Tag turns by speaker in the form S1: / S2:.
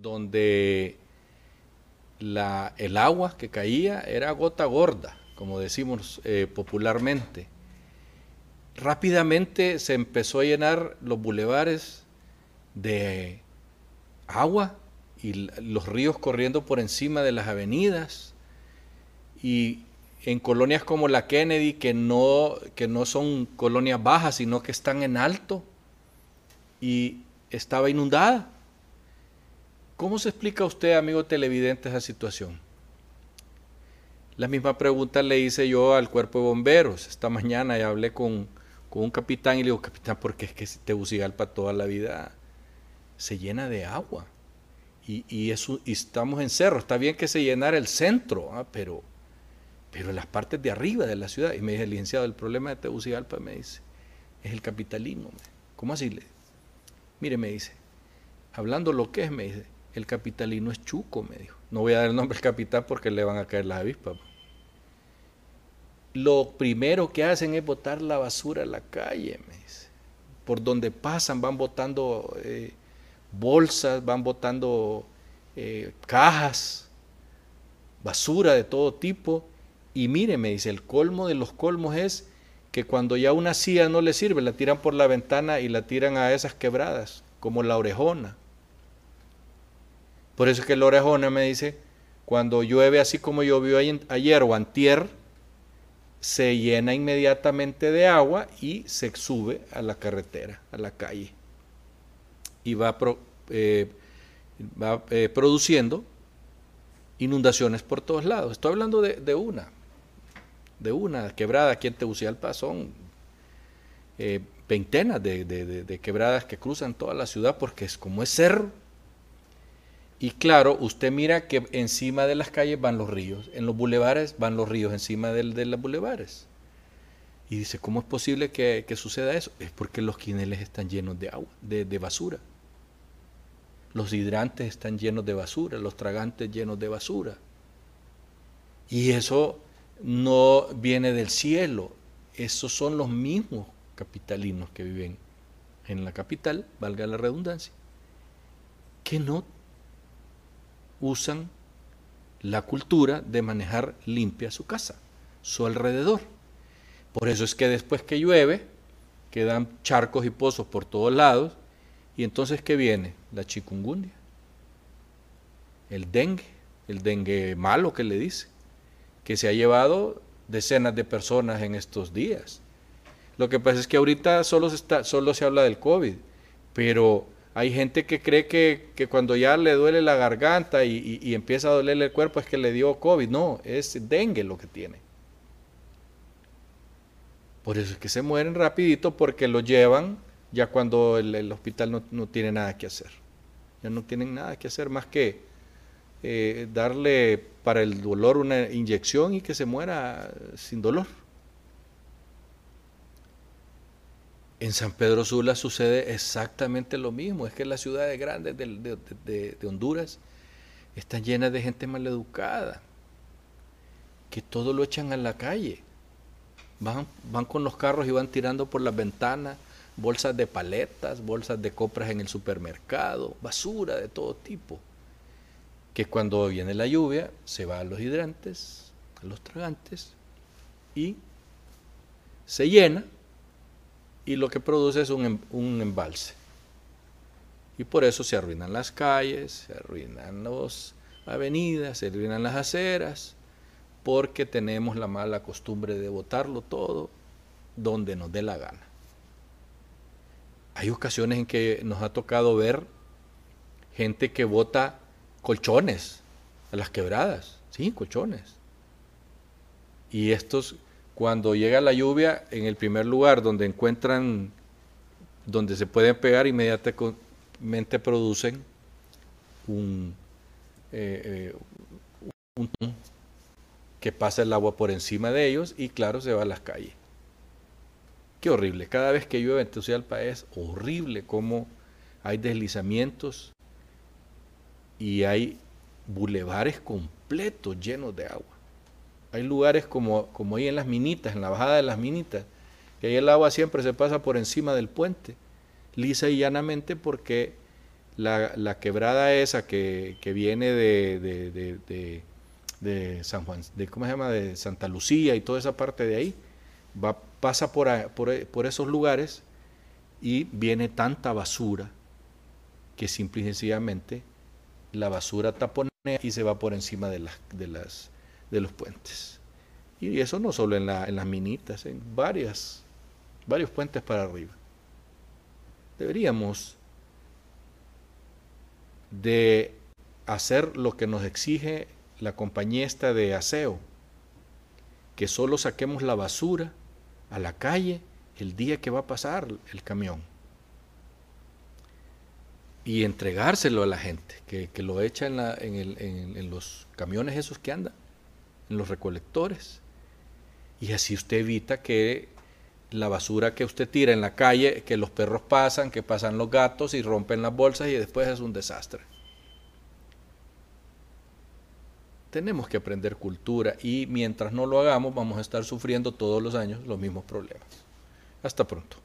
S1: donde el agua que caía era gota gorda, como decimos eh, popularmente. Rápidamente se empezó a llenar los bulevares de agua y los ríos corriendo por encima de las avenidas. Y en colonias como la Kennedy, que no, que no son colonias bajas, sino que están en alto, y estaba inundada. ¿Cómo se explica usted, amigo televidente, esa situación? La misma pregunta le hice yo al cuerpo de bomberos. Esta mañana ya hablé con, un capitán y le digo, capitán, ¿por qué es que Tegucigalpa toda la vida se llena de agua? Y, eso, estamos en cerro. Está bien que se llenara el centro, ¿ah? pero, pero las partes de arriba de la ciudad. Y me dice, licenciado, el problema de Tegucigalpa, me dice, es el capitalismo. ¿Cómo así? Mire, me dice, hablando lo que es, me dice, el capitalino es chuco, me dijo. No voy a dar el nombre al capitán porque le van a caer las avispas. Lo primero que hacen es botar la basura a la calle, me dice. Por donde pasan van botando eh, bolsas, van botando eh, cajas, basura de todo tipo. Y mire, me dice, el colmo de los colmos es que cuando ya una silla no le sirve, la tiran por la ventana y la tiran a esas quebradas, como la orejona. Por eso es que la orejona me dice, cuando llueve así como llovió ayer o antier, se llena inmediatamente de agua y se sube a la carretera, a la calle. Y va, eh, eh, produciendo inundaciones por todos lados. Estoy hablando de una, de una quebrada aquí en Tegucigalpa son eh, veintenas de, quebradas que cruzan toda la ciudad porque es como es cerro. Y claro, usted mira que encima de las calles van los ríos, en los bulevares van los ríos encima de, los bulevares. Y dice, ¿cómo es posible que, que, suceda eso? Es porque los quineles están llenos de agua, de, de basura. Los hidrantes están llenos de basura, los tragantes llenos de basura. Y eso no viene del cielo. Esos son los mismos capitalinos que viven en la capital, valga la redundancia, que no usan la cultura de manejar limpia su casa, su alrededor. Por eso es que después que llueve, quedan charcos y pozos por todos lados, y entonces ¿qué viene? La chikungunya, el dengue, el dengue malo que le dice que se ha llevado decenas de personas en estos días. Lo que pasa es que ahorita solo se, está, solo se habla del COVID, pero hay gente que cree que, cuando ya le duele la garganta y, empieza a dolerle el cuerpo es que le dio COVID. No, es dengue lo que tiene. Por eso es que se mueren rapidito porque lo llevan ya cuando el, hospital no, no, tiene nada que hacer. Ya no tienen nada que hacer más que eh, darle para el dolor una inyección y que se muera sin dolor. En San Pedro Sula sucede exactamente lo mismo. Es que las ciudades grandes de, Honduras están llenas de gente maleducada, que todo lo echan a la calle. Van, van con los carros y van tirando por las ventanas bolsas de paletas, bolsas de compras en el supermercado, basura de todo tipo que cuando viene la lluvia se va a los hidrantes, a los tragantes, y se llena y lo que produce es un, em, un embalse. Y por eso se arruinan las calles, se arruinan las avenidas, se arruinan las aceras, porque tenemos la mala costumbre de botarlo todo donde nos dé la gana. Hay ocasiones en que nos ha tocado ver gente que vota colchones a las quebradas, sí, colchones. Y estos, cuando llega la lluvia, en el primer lugar donde encuentran, donde se pueden pegar, inmediatamente producen un, eh, eh, que pasa el agua por encima de ellos y claro, se va a las calles. Qué horrible. Cada vez que llueve en Tegucigalpa es horrible cómo hay deslizamientos y hay bulevares completos llenos de agua. Hay lugares como, como ahí en las minitas, en la bajada de las minitas, que ahí el agua siempre se pasa por encima del puente, lisa y llanamente porque la, quebrada esa que, viene de, de, San Juan, de, ¿cómo llama? De Santa Lucía y toda esa parte de ahí, va, pasa por, por, esos lugares y viene tanta basura que simple y sencillamente la basura taponea y se va por encima de, las, de, las, de los puentes. Y eso no solo en, la, en las minitas, en varias, varios puentes para arriba. Deberíamos de hacer lo que nos exige la compañía esta de aseo, que solo saquemos la basura a la calle el día que va a pasar el camión y entregárselo a la gente, que, lo echa en, en, los camiones esos que andan, en los recolectores. Y así usted evita que la basura que usted tira en la calle, que los perros pasan, que pasan los gatos y rompen las bolsas y después es un desastre. Tenemos que aprender cultura y mientras no lo hagamos vamos a estar sufriendo todos los años los mismos problemas. Hasta pronto.